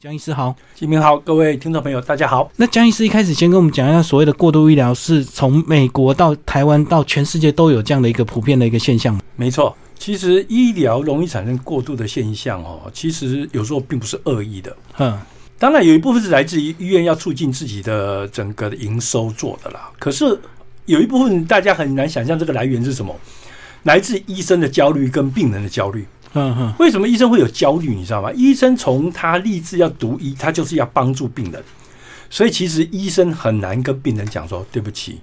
江医师好，金明好，各位听众朋友大家好。那江医师一开始先跟我们讲一下，所谓的过度医疗是从美国到台湾到全世界都有这样的一个普遍的一个现象。没错，其实医疗容易产生过度的现象哦，其实有时候并不是恶意的。嗯，当然有一部分是来自于医院要促进自己的整个的营收做的啦。可是有一部分大家很难想象这个来源是什么，来自医生的焦虑跟病人的焦虑。嗯哼，为什么医生会有焦虑？你知道吗？医生从他立志要读医，他就是要帮助病人，所以其实医生很难跟病人讲说：“对不起，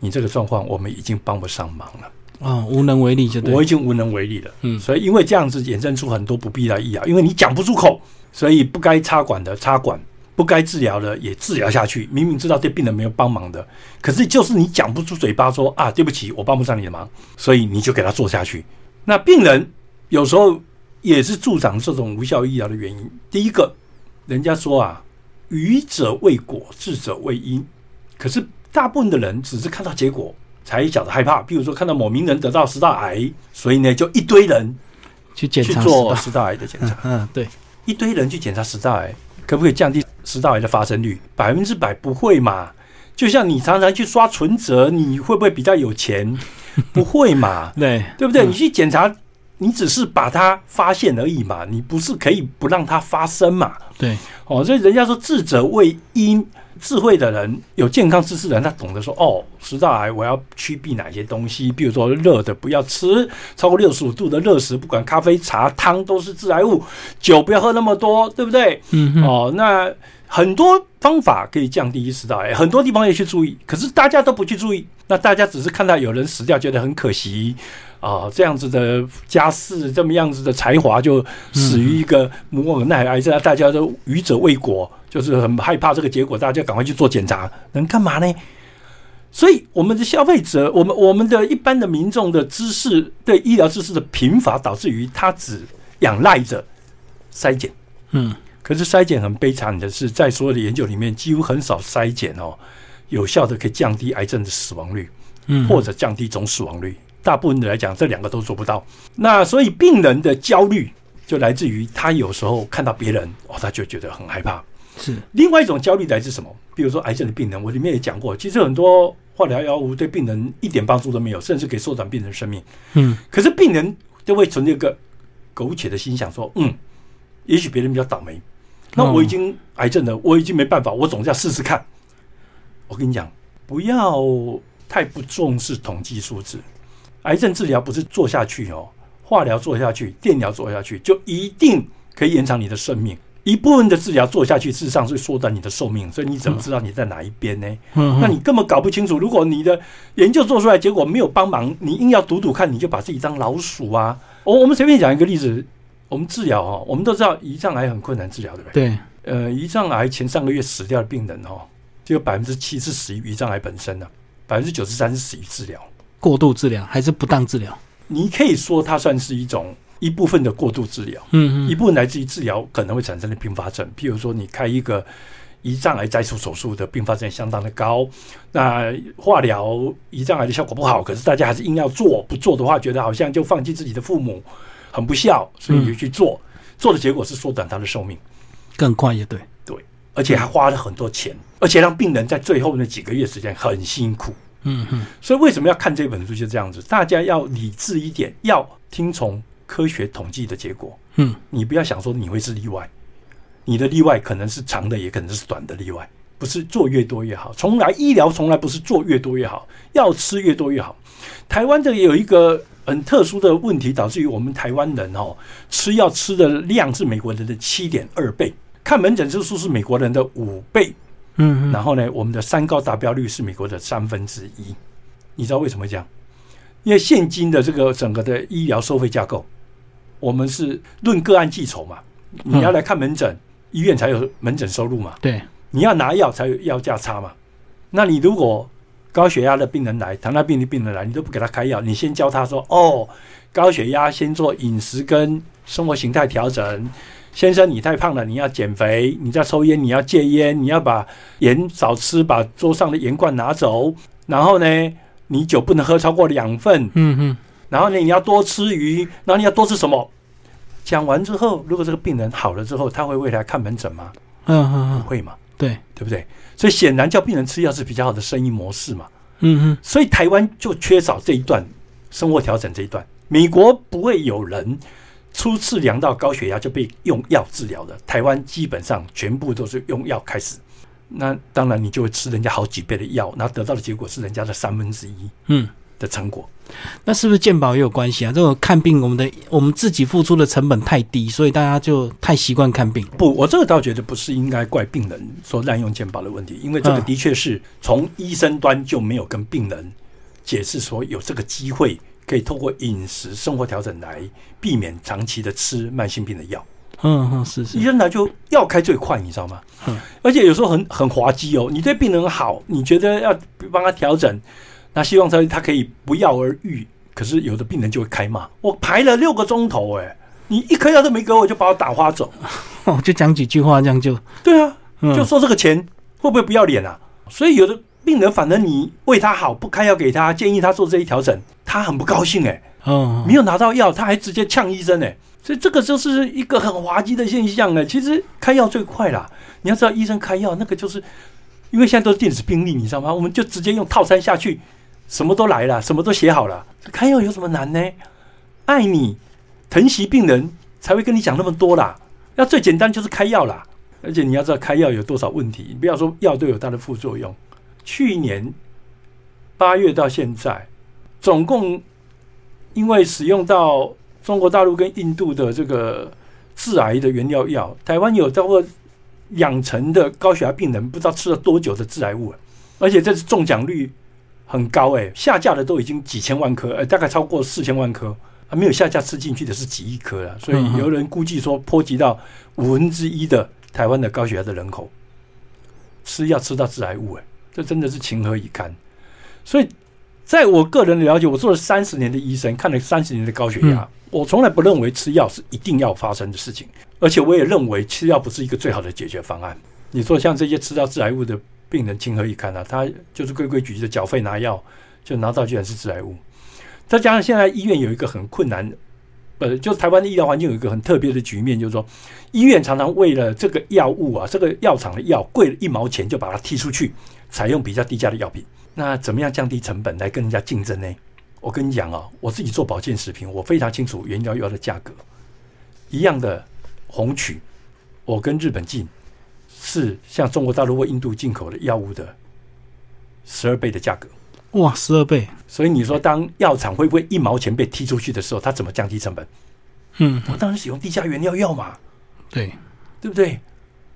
你这个状况我们已经帮不上忙了。”啊，无能为力就对。我已经无能为力了。嗯所以因为这样子衍生出很多不必要的医疗，因为你讲不出口，所以不该插管的插管，不该治疗的也治疗下去。明明知道对病人没有帮忙的，可是就是你讲不出嘴巴说啊，对不起，我帮不上你的忙，所以你就给他做下去。那病人有时候也是助长这种无效医疗的原因。第一个，人家说啊，愚者为果，智者为因。可是大部分的人只是看到结果才晓得害怕。比如说看到某名人得到食道癌，所以呢就一堆人去检查去做食食道癌的检查，道嗯，对，一堆人去检查食道癌，可不可以降低食道癌的发生率？百分之百不会嘛？就像你常常去刷存折，你会不会比较有钱？不会嘛？对，对不对？嗯你去检查，你只是把它发现而已嘛，你不是可以不让它发生嘛？对，哦，所以人家说智者为因，智慧的人、有健康知识的人，他懂得说，哦，食道癌我要趋避哪些东西，比如说热的不要吃，超过六十五度的热食，不管咖啡、茶、汤都是致癌物，酒不要喝那么多，对不对？嗯哼，哦，那很多方法可以降低食道癌，很多地方也去注意，可是大家都不去注意，那大家只是看到有人死掉，觉得很可惜啊、这样子的家世，这么样子的才华，就死于一个母耳耐癌症，大家都愚者未果，就是很害怕这个结果，大家赶快去做检查，能干嘛呢？所以，我们的消费者，我们我们的一般的民众的知识对医疗知识的贫乏，导致于他只仰赖着筛检。嗯，可是筛检很悲惨的是，在所有的研究里面，几乎很少筛检哦，有效的可以降低癌症的死亡率，嗯，或者降低总死亡率。大部分的来讲，这两个都做不到。那所以病人的焦虑就来自于他有时候看到别人哦，他就觉得很害怕。是，另外一种焦虑来自什么？比如说癌症的病人，我里面也讲过，其实很多化疗药物对病人一点帮助都没有，甚至可以缩短病人生命。嗯，可是病人就会存在一个苟且的心想说，嗯，也许别人比较倒霉，那我已经癌症了，我已经没办法，我总是要试试看。我跟你讲，不要太不重视统计数字，癌症治疗不是做下去哦，化疗做下去，电疗做下去，就一定可以延长你的生命。一部分的治疗做下去，事实上是缩短你的寿命，所以你怎么知道你在哪一边呢？嗯，那你根本搞不清楚。如果你的研究做出来结果没有帮忙，你硬要赌赌看，你就把自己当老鼠啊！我我们随便讲一个例子，我们治疗哦，我们都知道胰脏癌很困难治疗，对不对？对，呃，胰脏癌前上个月死掉的病人哦，就有百分之七是死于胰脏癌本身的，百分之九十三是死于治疗。过度治疗还是不当治疗？你可以说它算是一种一部分的过度治疗。嗯嗯，一部分来自于治疗可能会产生的并发症，譬如说你开一个胰脏癌摘除手术的并发症相当的高，那化疗胰脏癌的效果不好，可是大家还是硬要做，不做的话觉得好像就放弃自己的父母，很不孝，所以就去做，做的结果是缩短他的寿命，更快也对，而且还花了很多钱，而且让病人在最后那几个月时间很辛苦。嗯嗯，所以为什么要看这本书？就这样子，大家要理智一点，要听从科学统计的结果。嗯，你不要想说你会是例外，你的例外可能是长的，也可能是短的例外，不是做越多越好。从来医疗从来不是做越多越好，要吃越多越好。台湾这有一个很特殊的问题，导致于我们台湾人哦吃药吃的量是美国人的七点二倍，看门诊次数是美国人的五倍。嗯嗯，然后呢，我们的三高达标率是美国的三分之一。你知道为什么会这样？因为现今的这个整个的医疗收费架构，我们是论个案计酬嘛。你要来看门诊，医院才有门诊收入嘛。对，你要拿药才有药价差嘛。那你如果高血压的病人来，糖尿病的病人来，你都不给他开药，你先教他说：哦，高血压先做饮食跟生活形态调整。先生，你太胖了，你要减肥；你在抽烟，你要戒烟；你要把盐少吃，把桌上的盐罐拿走。然后呢，你酒不能喝超过两份。嗯嗯，然后呢，你要多吃鱼，然后你要多吃什么？讲完之后，如果这个病人好了之后，他会未来看门诊吗？嗯嗯嗯，会嘛，对，对不对？所以显然叫病人吃药是比较好的生意模式嘛。嗯嗯所以台湾就缺少这一段生活调整这一段。美国不会有人初次量到高血压就被用药治疗的，台湾基本上全部都是用药开始。那当然你就会吃人家好几倍的药，然后得到的结果是人家的三分之一嗯，的成果。那是不是健保也有关系啊？这种看病，我们的我们自己付出的成本太低，所以大家就太习惯看病。不，我这个倒觉得不是应该怪病人说滥用健保的问题，因为这个嗯的确是从医生端就没有跟病人解释说有这个机会可以透过饮食生活调整来避免长期的吃慢性病的药。嗯嗯，是是医，生来就药开最快，你知道吗？嗯而且有时候很很滑稽哦。你对病人好，你觉得要帮他调整，那希望他他可以不药而愈。可是有的病人就会开骂，我排了六个钟头，哎，你一颗药都没给我，就把我打发走。哦，就讲几句话，这样就，对啊，嗯，就说这个钱会不会不要脸啊？所以有的病人反正你为他好，不开药给他，建议他做这一调整，他很不高兴哎、嗯，没有拿到药，他还直接呛医生哎、所以这个就是一个很滑稽的现象哎、其实开药最快啦，你要知道医生开药那个就是，因为现在都是电子病历，你知道吗？我们就直接用套餐下去，什么都来了，什么都写好了，开药有什么难呢？爱你疼惜病人才会跟你讲那么多啦。要最简单就是开药啦，而且你要知道开药有多少问题，你不要说药都有它的副作用。去年八月到现在，总共因为使用到中国大陆跟印度的这个致癌的原料药，台湾有超过两成的高血压病人不知道吃了多久的致癌物，而且这是中奖率很高哎、下架的都已经几千万颗，呃，大概超过四千万颗，还，没有下架吃进去的是几亿颗了，所以有人估计说波及到五分之一的台湾的高血压的人口，吃药吃到致癌物哎、这真的是情何以堪。所以，在我个人的了解，我做了三十年的医生，看了三十年的高血压，我从来不认为吃药是一定要发生的事情，而且我也认为吃药不是一个最好的解决方案。你说像这些吃到致癌物的病人，情何以堪啊？他就是规规矩矩的缴费拿药，就拿到居然是致癌物。再加上现在医院有一个很困难，呃，就是台湾的医疗环境有一个很特别的局面，就是说医院常常为了这个药物啊，这个药厂的药贵了一毛钱就把它踢出去，采用比较低价的药品。那怎么样降低成本来跟人家竞争呢？我跟你讲啊，我自己做保健食品，我非常清楚原料药的价格。一样的红曲，我跟日本进是像中国大陆或印度进口的药物的十二倍的价格。哇，十二倍，所以你说，当药厂会不会一毛钱被踢出去的时候，它怎么降低成本？嗯，我当然使用低价原料药嘛，对，对不对？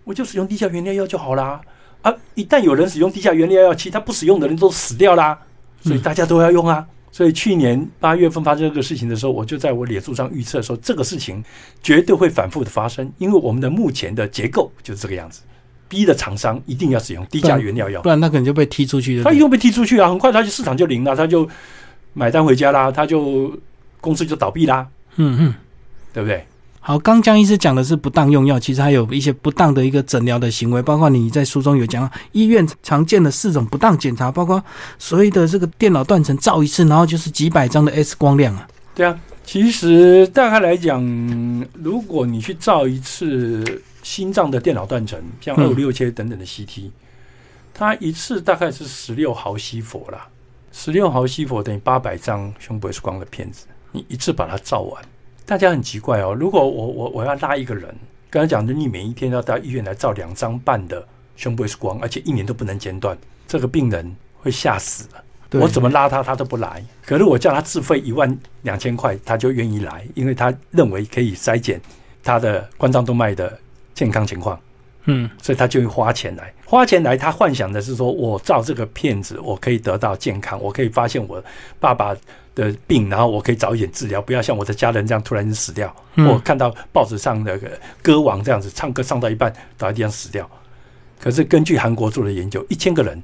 我就使用低价原料药就好啦。啊，一旦有人使用低价原料药，其他不使用的人都死掉啦，所以大家都要用啊。所以去年八月份发生这个事情的时候，我就在我脸书上预测说，这个事情绝对会反复的发生，因为我们的目前的结构就是这个样子，逼的厂商一定要使用低价原料药不。然他可能就被踢出去了。他一定被踢出去啊，很快他就市场就零了，他就买单回家啦，他就公司就倒闭啦，嗯嗯。对不对？好，刚江医师讲的是不当用药，其实还有一些不当的一个诊疗的行为，包括你在书中有讲医院常见的四种不当检查，包括所谓的这个电脑断层照一次，然后就是几百张的 X 光量啊。对啊，其实大概来讲，如果你去照一次心脏的电脑断层，像嗯二五六切等等的 CT，、它一次大概是十六毫西弗啦，十六毫西弗等于八百张胸部 X 光的片子，你一次把它照完。大家很奇怪哦，如果我我我要拉一个人，刚才讲的，你每一天要到医院来照两张半的胸部 X 光，而且一年都不能间断，这个病人会吓死了。我怎么拉他，他都不来。可是我叫他自费一万两千块，他就愿意来，因为他认为可以筛检他的冠状动脉的健康情况，嗯所以他就会花钱来。花钱来，他幻想的是说，我照这个片子，我可以得到健康，我可以发现我爸爸的病，然后我可以早一点治疗，不要像我的家人这样突然间死掉。嗯我看到报纸上那个歌王这样子，唱歌唱到一半倒在地上死掉。可是根据韩国做的研究，一千个人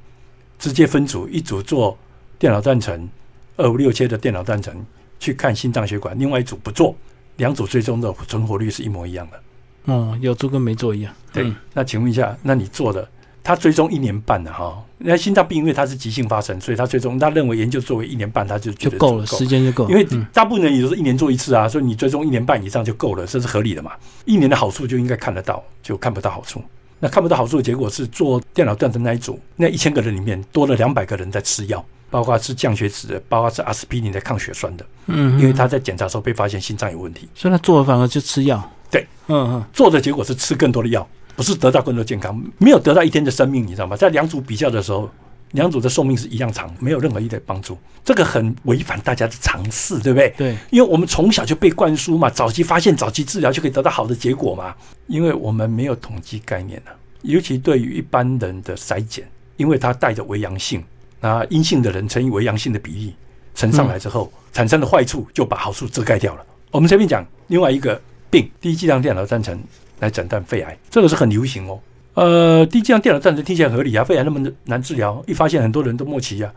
直接分组，一组做电脑断层，二五六切的电脑断层去看心脏血管，另外一组不做，两组最终的存活率是一模一样的。哦，有做跟没做一样。对，嗯那请问一下，那你做的他追踪一年半了哈。那心脏病因为它是急性发生，所以他追踪，他认为研究作为一年半，他就就够了，时间就够了。因为嗯大部分人也都是一年做一次啊，所以你追踪一年半以上就够了，这是合理的嘛。一年的好处就应该看得到，就看不到好处。那看不到好处的结果是做电脑断层那一组，那一千个人里面多了两百个人在吃药，包括吃降血脂的，包括吃阿司匹林的抗血栓的，嗯，因为他在检查的时候被发现心脏有问题，所以他做了反而就吃药。对，嗯嗯，做的结果是吃更多的药，不是得到更多健康，没有得到一天的生命，你知道吗？在两组比较的时候，两组的寿命是一样长，没有任何一点帮助，这个很违反大家的常识，对不对？对，因为我们从小就被灌输嘛，早期发现、早期治疗就可以得到好的结果嘛。因为我们没有统计概念啊，尤其对于一般人的筛检，因为它带着为阳性，那阴性的人乘以为阳性的比例乘上来之后，产生的坏处就把好处遮盖掉了。我们随便讲另外一个病，低剂量电脑断层来诊断肺癌，这个是很流行哦。呃，低剂量电脑断层听起来合理啊，肺癌那么难治疗，一发现很多人都末期啊，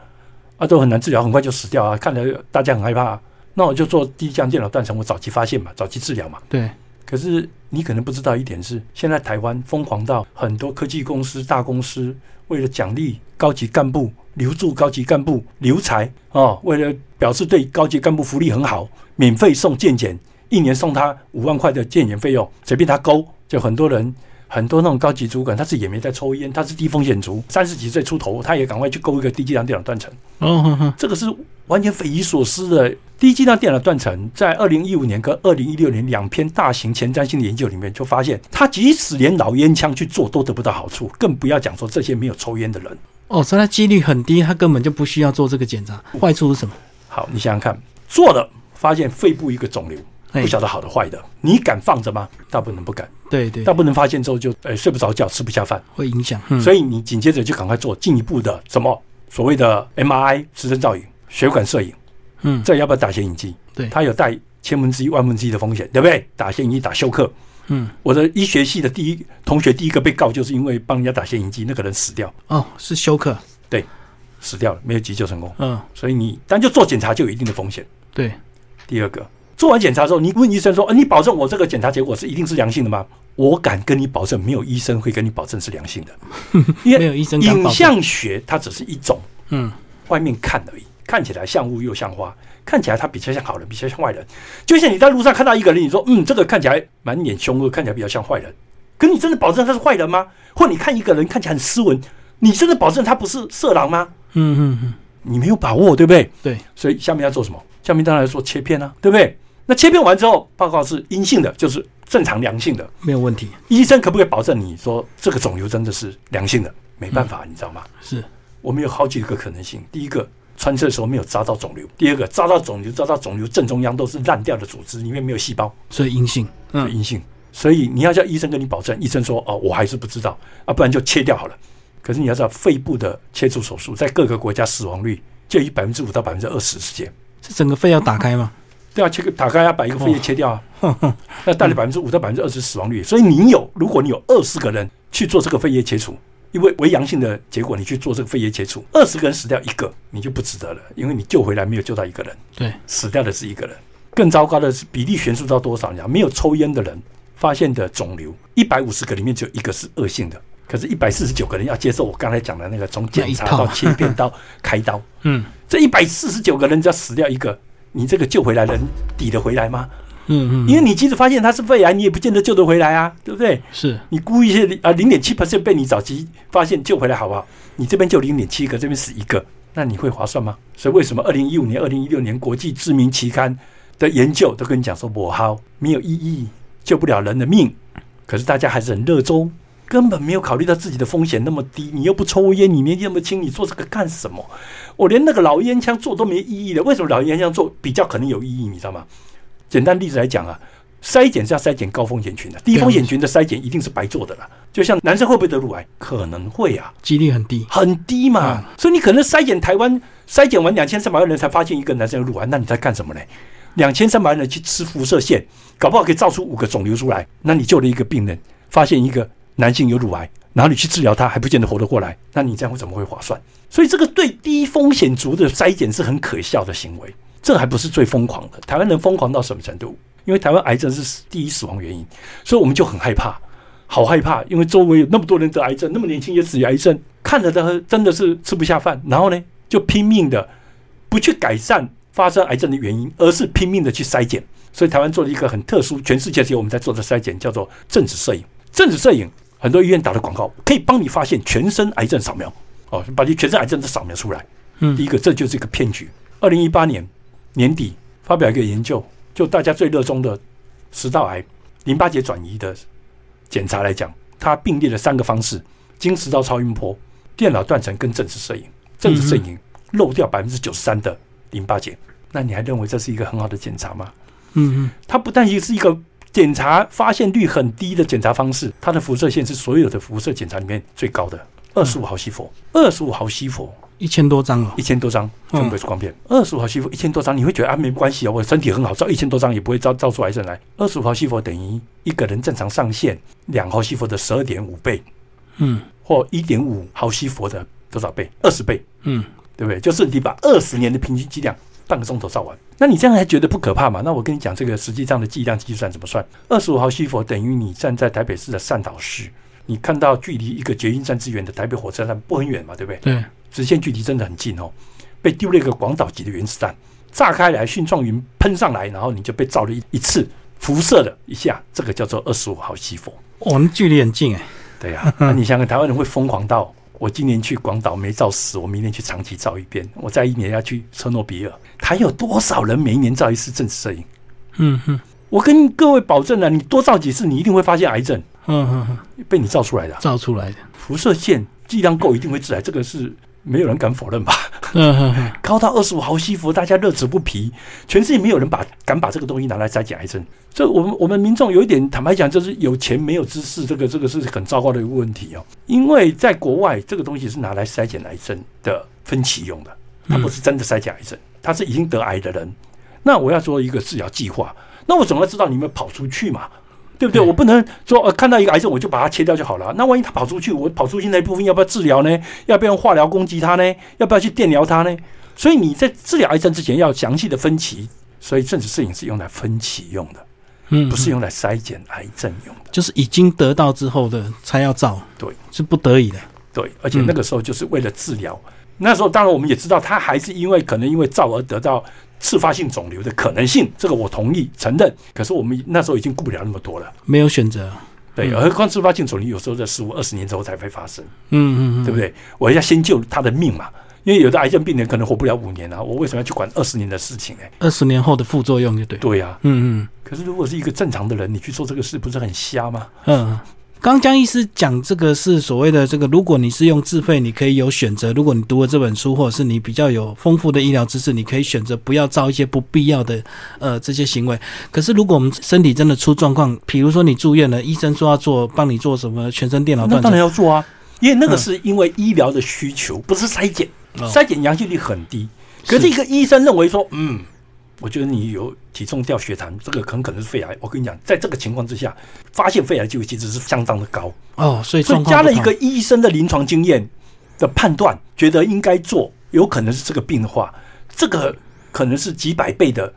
啊都很难治疗，很快就死掉啊，看着大家很害怕、啊。那我就做低剂量电脑断层，我早期发现嘛，早期治疗嘛。对，可是你可能不知道一点是，现在台湾疯狂到很多科技公司、大公司为了奖励高级干部、留住高级干部、留才哦，为了表示对高级干部福利很好，免费送健检，一年送他五万块的健检费用，随便他勾，就很多人。很多那种高级主管，他自己也没在抽烟，他是低风险族，三十几岁出头，他也赶快去勾一个低剂量电脑断层。哦这个是完全匪夷所思的。低剂量电脑断层在二零一五年跟二零一六年两篇大型前瞻性的研究里面，就发现，他即使连老烟枪去做都得不到好处，更不要讲说这些没有抽烟的人。哦，所以他几率很低，他根本就不需要做这个检查。坏处是什么？好，你想想看，做了发现肺部一个肿瘤，嘿不晓得好的坏的，你敢放着吗？大部分人不敢，对对大，部分人发现之后就呃睡不着觉，吃不下饭，会影响。嗯，所以你紧接着就赶快做进一步的什么所谓的 MRI 磁振造影、血管摄影。嗯，这要不要打显影剂？对它有带千分之一、万分之一的风险，对不对？打显影剂、打休克。嗯，我的医学系的第一同学第一个被告，就是因为帮人家打显影剂，那个人死掉，哦，是休克。对死掉了，没有急救成功。嗯，所以你单就做检查就有一定的风险。对，第二个，做完检查之后，你问医生说：“呃，你保证我这个检查结果是一定是良性的吗？”我敢跟你保证，没有医生会跟你保证是良性的，因 为没有医生敢保证。影像学它只是一种嗯，外面看而已，看起来像雾又像花，看起来它比较像好人，比较像坏人。就像你在路上看到一个人，你说嗯，这个看起来满脸凶恶，看起来比较像坏人，可你真的保证他是坏人吗？或你看一个人看起来很斯文，你真的保证他不是色狼吗？嗯嗯嗯，你没有把握，对不对？对，所以下面要做什么？下面当然要做切片啊，对不对？那切片完之后，报告是阴性的，就是正常良性的。没有问题。医生可不可以保证你说这个肿瘤真的是良性的？没办法，你知道吗？是，我们有好几个可能性。第一个，穿刺的时候没有扎到肿瘤；第二个，扎到肿瘤，扎到肿瘤正中央都是烂掉的组织，里面没有细胞，所以阴性。嗯，阴性。所以你要叫医生跟你保证，医生说哦，我还是不知道啊，不然就切掉好了。可是你要知道，肺部的切除手术在各个国家死亡率就以百分之五到百分之二十之间。是整个肺要打开吗？对啊，切个打开啊，把一个肺叶切掉啊，那带来百分之五到百分之二十死亡率。所以你有，如果你有二十个人去做这个肺叶切除，因为为阳性的结果，你去做这个肺叶切除，二十个人死掉一个，你就不值得了，因为你救回来没有救到一个人，对，死掉的是一个人。更糟糕的是比例悬殊到多少？你知道，没有抽烟的人发现的肿瘤，一百五十个里面只有一个是恶性的，可是，一百四十九个人要接受我刚才讲的那个从检查到切片到开刀，嗯这一百四十九个人只要死掉一个，你这个救回来的人抵得回来吗？嗯嗯，因为你即使发现他是肺癌，你也不见得救得回来啊，对不对？是你估一些啊，零点七 percent 被你早期发现救回来，好不好？你这边就零点七个，这边死一个，那你会划算吗？所以为什么二零一五年、二零一六年国际知名期刊的研究都跟你讲说，我好没有意义，救不了人的命，可是大家还是很热衷，根本没有考虑到自己的风险那么低，你又不抽烟，你年纪那么轻，你做这个干什么？我连那个老烟枪做都没意义的，为什么老烟枪做比较可能有意义？你知道吗？简单例子来讲啊，筛检是要筛检高风险群的，低风险群的筛检一定是白做的啦。就像男生会不会得乳癌，可能会啊，几率很低。很低嘛。所以你可能筛检台湾筛检完两千三百万人才发现一个男生有乳癌，那你在干什么呢？两千三百万人去吃辐射线，搞不好可以造出五个肿瘤出来，那你救了一个病人，发现一个男性有乳癌，然后你去治疗他还不见得活得过来，那你这样会怎么会划算？所以这个对低风险族的筛检是很可笑的行为。这还不是最疯狂的，台湾人疯狂到什么程度？因为台湾癌症是第一死亡原因，所以我们就很害怕。好害怕，因为周围有那么多人得癌症，那么年轻也死于癌症，看着他真的是吃不下饭。然后呢，就拼命的不去改善发生癌症的原因，而是拼命的去筛检。所以台湾做了一个很特殊，全世界只有我们在做的筛检，叫做正子摄影。正子摄影很多医院打的广告，可以帮你发现全身癌症扫描哦，把你全身癌症都扫描出来。嗯第一个这就是一个骗局。二零一八年年底发表一个研究，就大家最热衷的食道癌淋巴结转移的检查来讲，它并列了三个方式：经食道超音波、电脑断层跟正子摄影。正子摄影漏掉百分之九十三的淋巴结，那你还认为这是一个很好的检查吗？嗯嗯，它不但是一个检查发现率很低的检查方式，它的辐射线是所有的辐射检查里面最高的，二十五毫西弗，二十五毫西弗，一千多张哦。一，千多张嗯。胸部是光片，二十五毫西弗一千多张，你会觉得啊没关系啊，我身体很好，照一千多张也不会照照出癌症来。二十五毫西弗等于一个人正常上限两毫西弗的十二点五倍，嗯。或一点五毫西弗的多少倍？二十倍，嗯，对不对？就是你把二十年的平均剂量半个钟头照完，那你这样还觉得不可怕吗？那我跟你讲，这个实际上的剂量计算怎么算？二十五号西弗等于你站在台北市的善导市，你看到距离一个捷运站之远的台北火车站不很远嘛，对不对？对，直线距离真的很近哦。被丢了一个广岛级的原子弹，炸开来，蕈状云喷上来，然后你就被照了一一次，辐射了一下，这个叫做二十五毫西弗。哇，那距离很近哎，对呀、那你想想，台湾人会疯狂到我今年去广岛没照死，我明年去长崎照一遍，我再一年要去车诺比尔，还有多少人每一年照一次正式摄影？嗯哼我跟各位保证了，你多照几次，你一定会发现癌症。嗯嗯嗯，被你照出来的啊、照出来的，辐射线剂量够，一定会致癌，这个是没有人敢否认吧？高到二十五毫西弗，大家乐此不疲。全世界没有人把敢把这个东西拿来筛检癌症。这我们我们民众有一点坦白讲，就是有钱没有知识，这个这个是很糟糕的一个问题哦。因为在国外，这个东西是拿来筛检癌症的分期用的，它不是真的筛检癌症，它是已经得癌的人。那我要做一个治疗计划，那我总要知道你们跑出去嘛。对不对？对我不能说呃看到一个癌症我就把它切掉就好了。那万一它跑出去，我跑出去那一部分要不要治疗呢？要不要用化疗攻击它呢？要不要去电疗它呢？所以你在治疗癌症之前要详细的分期。所以正子摄影是用来分期用的，嗯，不是用来筛检癌症用的。就是已经得到之后的才要照，对，是不得已的，对，而且那个时候就是为了治疗。那时候当然我们也知道，他还是因为可能因为照而得到次发性肿瘤的可能性，这个我同意承认。可是我们那时候已经顾不了那么多了。没有选择，对，嗯何况自发性肿瘤有时候在十五二十年之后才会发生。嗯嗯嗯，对不对？我要先救他的命嘛，因为有的癌症病人可能活不了五年啊，我为什么要去管二十年的事情呢？二十年后的副作用就对，对呀、嗯嗯可是如果是一个正常的人，你去做这个事，不是很瞎吗？嗯。刚刚江医师讲这个是所谓的这个，如果你是用自费，你可以有选择；如果你读了这本书，或者是你比较有丰富的医疗知识，你可以选择不要照一些不必要的呃这些行为。可是如果我们身体真的出状况，比如说你住院了，医生说要做帮你做什么全身电脑断那当然，要做啊，因为那个是因为医疗的需求，不是筛检，哦筛检阳性率很低。可是一个医生认为说，嗯，我觉得你有体重掉血糖，这个很可能是肺癌。我跟你讲，在这个情况之下，发现肺癌机会其实是相当的高。哦，所以所以加了一个医生的临床经验的判断，觉得应该做，有可能是这个病的话，这个可能是几百倍的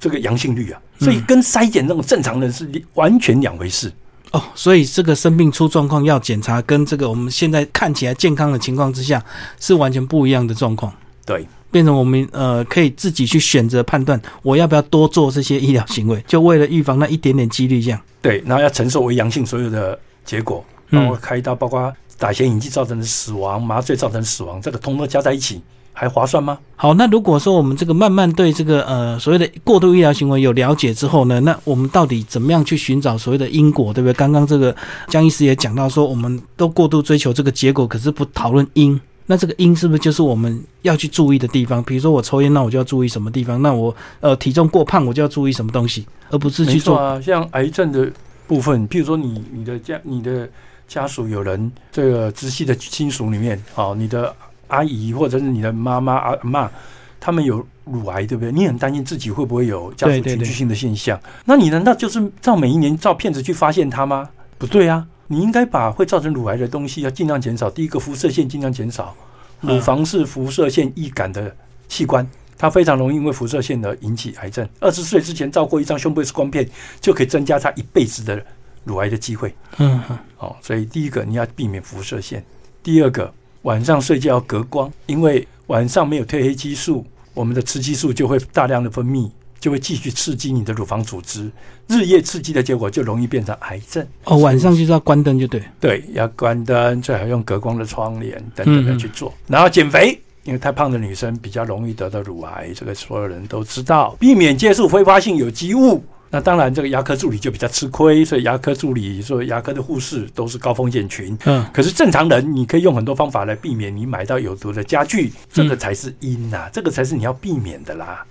这个阳性率啊，所以跟筛检那种正常人是完全两回事。哦，所以这个生病出状况要检查，跟这个我们现在看起来健康的情况之下是完全不一样的状况。对，变成我们呃可以自己去选择判断，我要不要多做这些医疗行为，就为了预防那一点点几率这样。对，然后要承受为阳性所有的结果，嗯包括开刀，包括打显影剂造成的死亡、麻醉造成的死亡，这个通通加在一起，还划算吗？好，那如果说我们这个慢慢对这个呃所谓的过度医疗行为有了解之后呢，那我们到底怎么样去寻找所谓的因果，对不对？刚刚这个江医师也讲到说，我们都过度追求这个结果，可是不讨论因。那这个因是不是就是我们要去注意的地方？比如说我抽烟，那我就要注意什么地方？那我呃体重过胖，我就要注意什么东西，而不是去做。啊，像癌症的部分，譬如说你你的家你的家属有人这个直系的亲属里面，哦，你的阿姨或者是你的妈妈阿妈，他们有乳癌，对不对？你很担心自己会不会有家族群聚性的现象？那你难道就是照每一年照片子去发现它吗？不对啊，你应该把会造成乳癌的东西要尽量减少。第一个，辐射线尽量减少，乳嗯房是辐射线易感的器官。它非常容易因为辐射线而引起癌症。二十岁之前照过一张胸部 X 光片，就可以增加他一辈子的乳癌的机会。嗯哼，哦，所以第一个你要避免辐射线，第二个晚上睡觉要隔光，因为晚上没有褪黑激素，我们的雌激素就会大量的分泌，就会继续刺激你的乳房组织，日夜刺激的结果就容易变成癌症。哦，晚上就是要关灯就对。对，要关灯，最好用隔光的窗帘等等的去做。然后减肥，因为太胖的女生比较容易得到乳癌，这个所有人都知道。避免接触挥发性有机物。那当然，这个牙科助理就比较吃亏，所以牙科助理、所以牙科的护士都是高风险群。嗯，可是正常人，你可以用很多方法来避免你买到有毒的家具，这个才是因呐，这个才是你要避免的啦，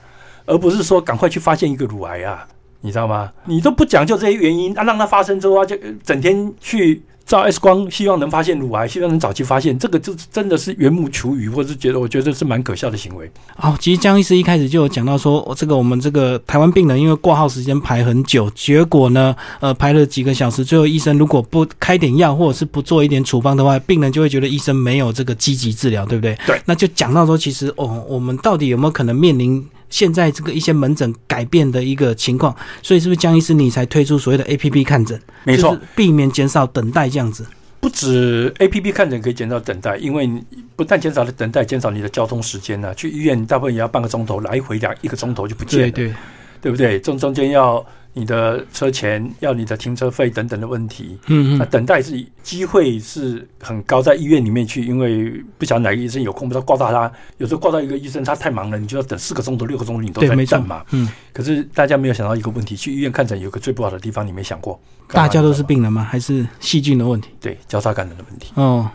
而不是说赶快去发现一个乳癌啊，你知道吗？你都不讲究这些原因啊，让它发生之后啊，就呃整天去照 X 光，希望能发现乳癌，希望能早期发现，这个就真的是缘木求鱼，或是觉得我觉得是蛮可笑的行为。好，其实江医师一开始就有讲到说，哦这个我们这个台湾病人因为挂号时间排很久，结果呢，呃，排了几个小时，最后医生如果不开点药或者是不做一点处方的话，病人就会觉得医生没有这个积极治疗，对不对？对。那就讲到说，其实哦，我们到底有没有可能面临现在这个一些门诊改变的一个情况？所以是不是江医师你才推出所谓的 A P P 看诊？没错就是，避免减少等待这样子。不止 A P P 看诊可以减少等待，因为你不但减少了等待，减少你的交通时间呢、去医院大部分也要半个钟头，来回两一个钟头就不见了，对对，对不对？中中间要你的车钱，要你的停车费等等的问题。那嗯嗯，等待是机会是很高，在医院里面去，因为不晓得哪个医生有空，不知道挂到他，有时候挂到一个医生他太忙了，你就要等四个钟头、六个钟头，你都对，在没等嘛。，嗯，可是大家没有想到一个问题，去医院看诊有个最不好的地方，你没想过？大家都是病人吗？还是细菌的问题？对交叉感染的问题。哦，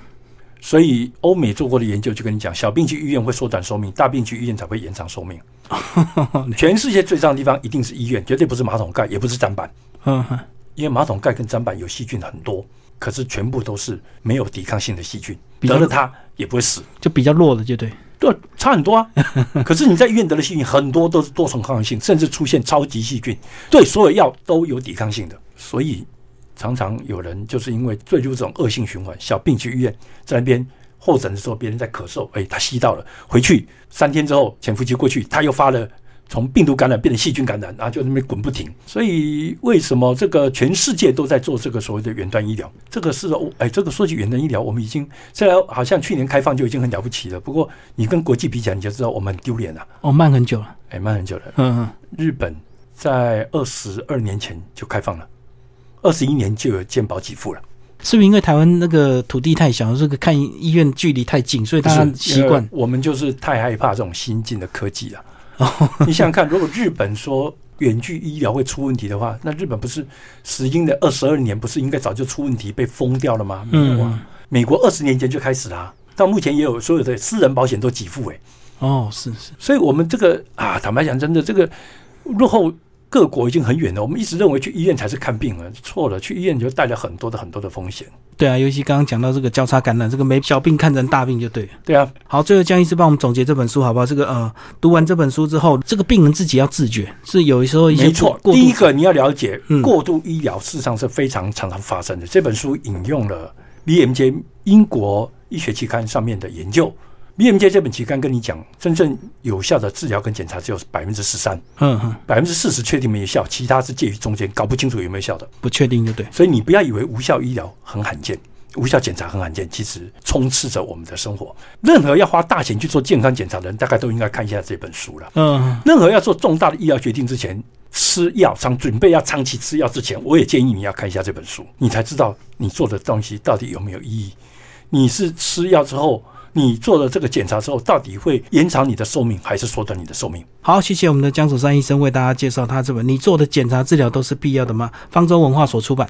所以欧美做过的研究就跟你讲，小病去医院会缩短寿命，大病去医院才会延长寿命。全世界最脏的地方一定是医院，绝对不是马桶盖，也不是砧板，嗯哼，因为马桶盖跟砧板有细菌很多，可是全部都是没有抵抗性的细菌，得了它也不会死。就比较弱的，就对。对，差很多啊。可是你在医院得的细菌很多都是多重抗性，甚至出现超级细菌，对所有药都有抵抗性的。所以常常有人就是因为坠入这种恶性循环，小病去医院，在那边候诊的时候，别人在咳嗽，哎，他吸到了，回去三天之后，潜伏期过去，他又发了。从病毒感染变成细菌感染，然后就那边滚不停。所以为什么这个全世界都在做这个所谓的远端医疗？这个是哦，哎，这个说起远端医疗，我们已经虽然好像去年开放就已经很了不起了，不过你跟国际比起来，你就知道我们很丢脸了。哦，慢很久了。哎，慢很久了。嗯嗯，日本在二十二年前就开放了，二十一年就有健保给付了。是不是因为台湾那个土地太小，这个看医院距离太近，所以大家习惯？我们就是太害怕这种新进的科技了。你想想看，如果日本说远距医疗会出问题的话，那日本不是石英的二十二年不是应该早就出问题被封掉了吗？没有啊，嗯，美国二十年前就开始啦、到目前也有所有的私人保险都给付诶、哦，是是，所以我们这个啊，坦白讲，真的这个落后各国已经很远了。我们一直认为去医院才是看病了，错了，去医院就带来很多的很多的风险。对啊，尤其刚刚讲到这个交叉感染，这个没小病看成大病就对了。对啊，好，最后江医师帮我们总结这本书好不好？这个呃，读完这本书之后，这个病人自己要自觉，是有时候一些没错。第一个你要了解嗯，过度医疗事实上是非常常常发生的。这本书引用了 BMJ 英国医学期刊上面的研究。BMJ 这本期刊跟你讲，真正有效的治疗跟检查只有百分之十三，嗯嗯百分之四十确定没有效，其他是介于中间，搞不清楚有没有效的。不确定就对。所以你不要以为无效医疗很罕见，无效检查很罕见，其实充斥着我们的生活。任何要花大钱去做健康检查的人，大概都应该看一下这本书了。嗯，任何要做重大的医疗决定之前，吃药长准备要长期吃药之前，我也建议你要看一下这本书，你才知道你做的东西到底有没有意义。你是吃药之后，你做了这个检查之后，到底会延长你的寿命，还是缩短你的寿命？好，谢谢我们的江守山医生为大家介绍他这本《你做的检查治疗都是必要的吗》？方舟文化所出版。